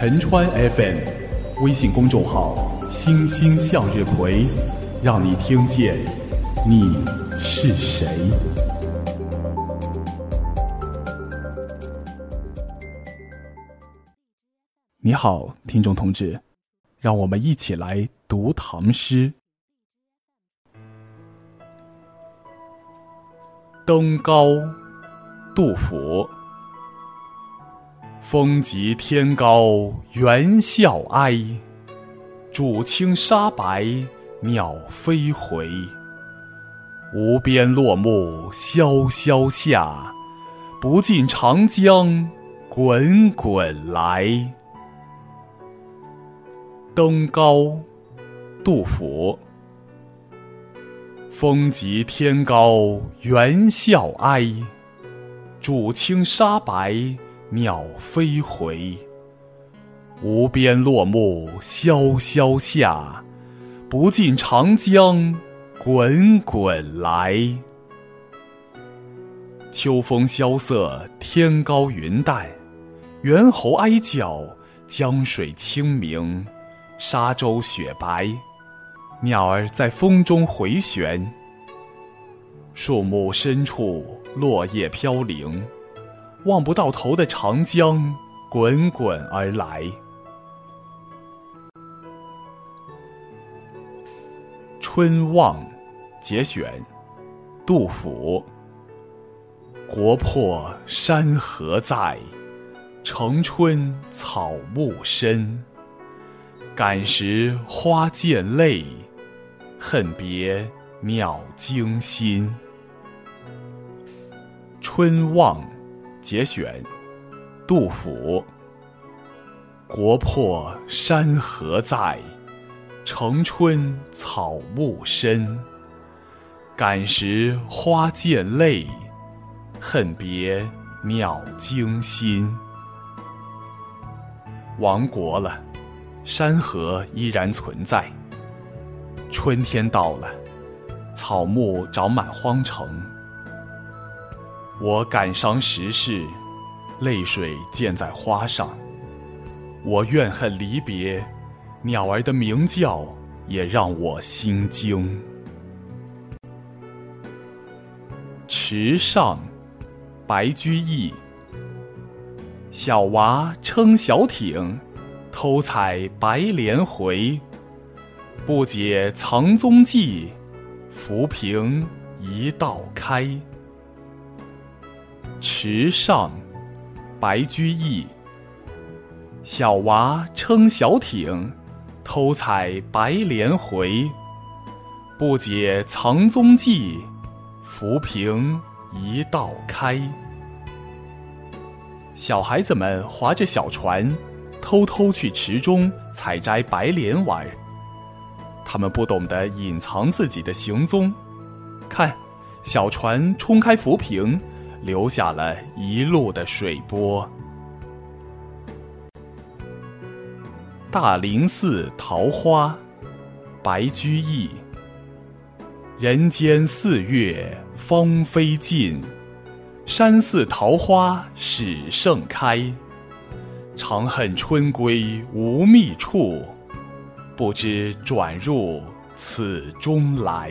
陈川 FM 微信公众号“星星向日葵”，让你听见你是谁。你好，听众同志，让我们一起来读唐诗。登高，杜甫。风急天高猿啸哀，渚清沙白鸟飞回。无边落木萧萧下，不尽长江滚滚来。登高，杜甫。风急天高猿啸哀，渚清沙白。鸟飞回，无边落木萧萧下，不尽长江滚滚来。秋风萧瑟，天高云淡，猿猴哀叫，江水清明，沙洲雪白，鸟儿在风中回旋。树木深处，落叶飘零。望不到头的长江，滚滚而来。《春望》节选，杜甫。国破山河在，城春草木深。感时花溅泪，恨别鸟惊心。《春望》节选，杜甫。国破山河在，城春草木深。感时花溅泪，恨别鸟惊心。亡国了，山河依然存在。春天到了，草木长满荒城。我感伤时事，泪水溅在花上。我怨恨离别，鸟儿的鸣叫也让我心惊。池上，白居易。小娃撑小艇，偷采白莲回。不解藏踪迹，浮萍一道开。池上，白居易。小娃撑小艇，偷采白莲回。不解藏踪迹，浮萍一道开。小孩子们划着小船，偷偷去池中采摘白莲玩。他们不懂得隐藏自己的行踪。看，小船冲开浮萍。留下了一路的水波。大林寺桃花，白居易。人间四月芳菲尽，山寺桃花始盛开。长恨春归无觅处，不知转入此中来。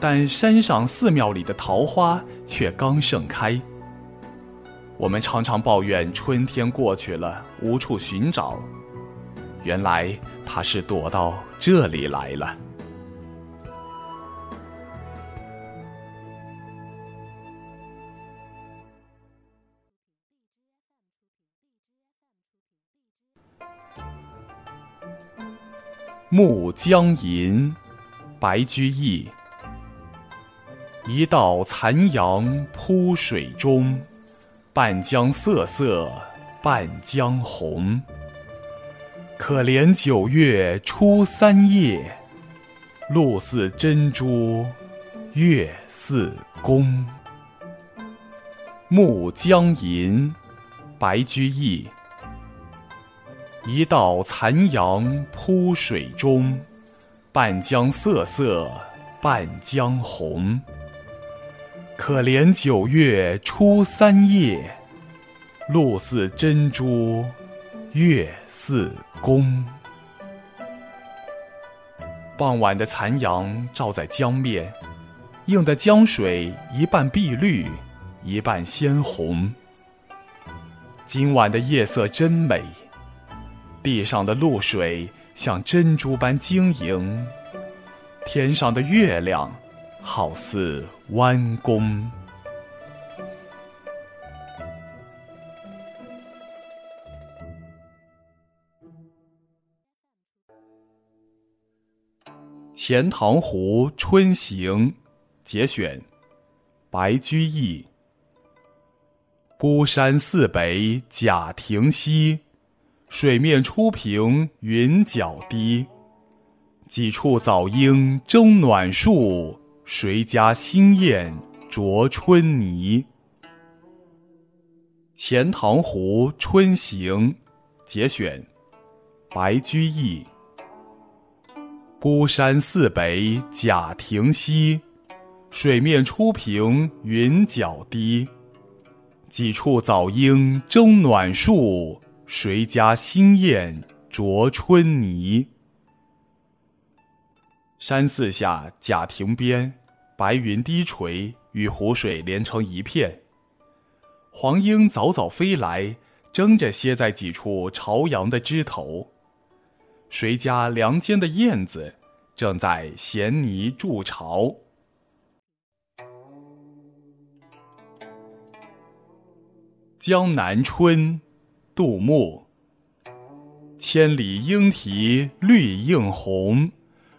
但山上寺庙里的桃花却刚盛开。我们常常抱怨春天过去了无处寻找，原来它是躲到这里来了。《暮江吟》，白居易。一道残阳铺水中，半江瑟瑟半江红。可怜九月初三夜，露似真珠，月似弓。暮江吟，白居易。一道残阳铺水中，半江瑟瑟半江红。可怜九月初三夜，露似真珠，月似弓。傍晚的残阳照在江面，映得江水一半碧绿。一半鲜红。今晚的夜色真美，地上的露水像珍珠般晶莹，天上的月亮好似弯弓。《钱塘湖春行》节选，白居易。孤山寺北贾亭西，水面初平云脚低。几处早莺争暖树，谁家新燕啄春泥？《钱塘湖春行》节选，白居易。孤山寺北贾亭西，水面初平云脚低。几处早莺争暖树，谁家新燕啄春泥？山寺下贾亭边，白云低垂，与湖水连成一片。黄莺早早飞来，争着歇在几处朝阳的枝头。谁家梁间的燕子，正在衔泥筑巢。江南春，杜牧。千里莺啼绿映红，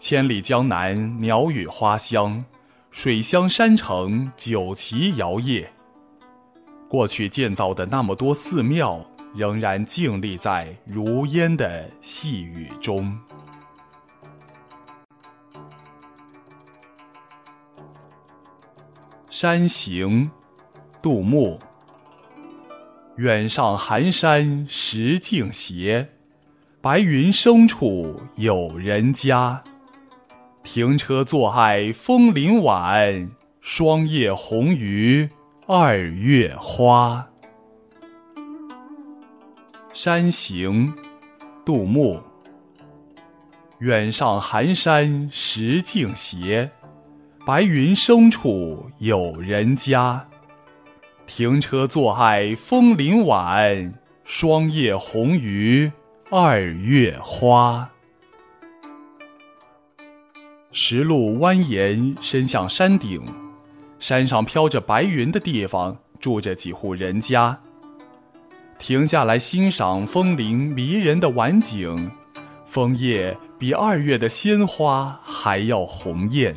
千里江南鸟语花香，水乡山城酒旗摇曳。过去建造的那么多寺庙，仍然静立在如烟的细雨中。山行。杜牧。远上寒山石径斜，白云深处有人家。停车坐爱枫林晚，霜叶红于二月花。山行，杜牧。远上寒山石径斜，白云深处有人家。停车坐爱枫林晚，霜叶红于二月花。石路蜿蜒伸向山顶，山上飘着白云的地方住着几户人家。停下来欣赏枫林迷人的晚景，枫叶比二月的鲜花还要红艳。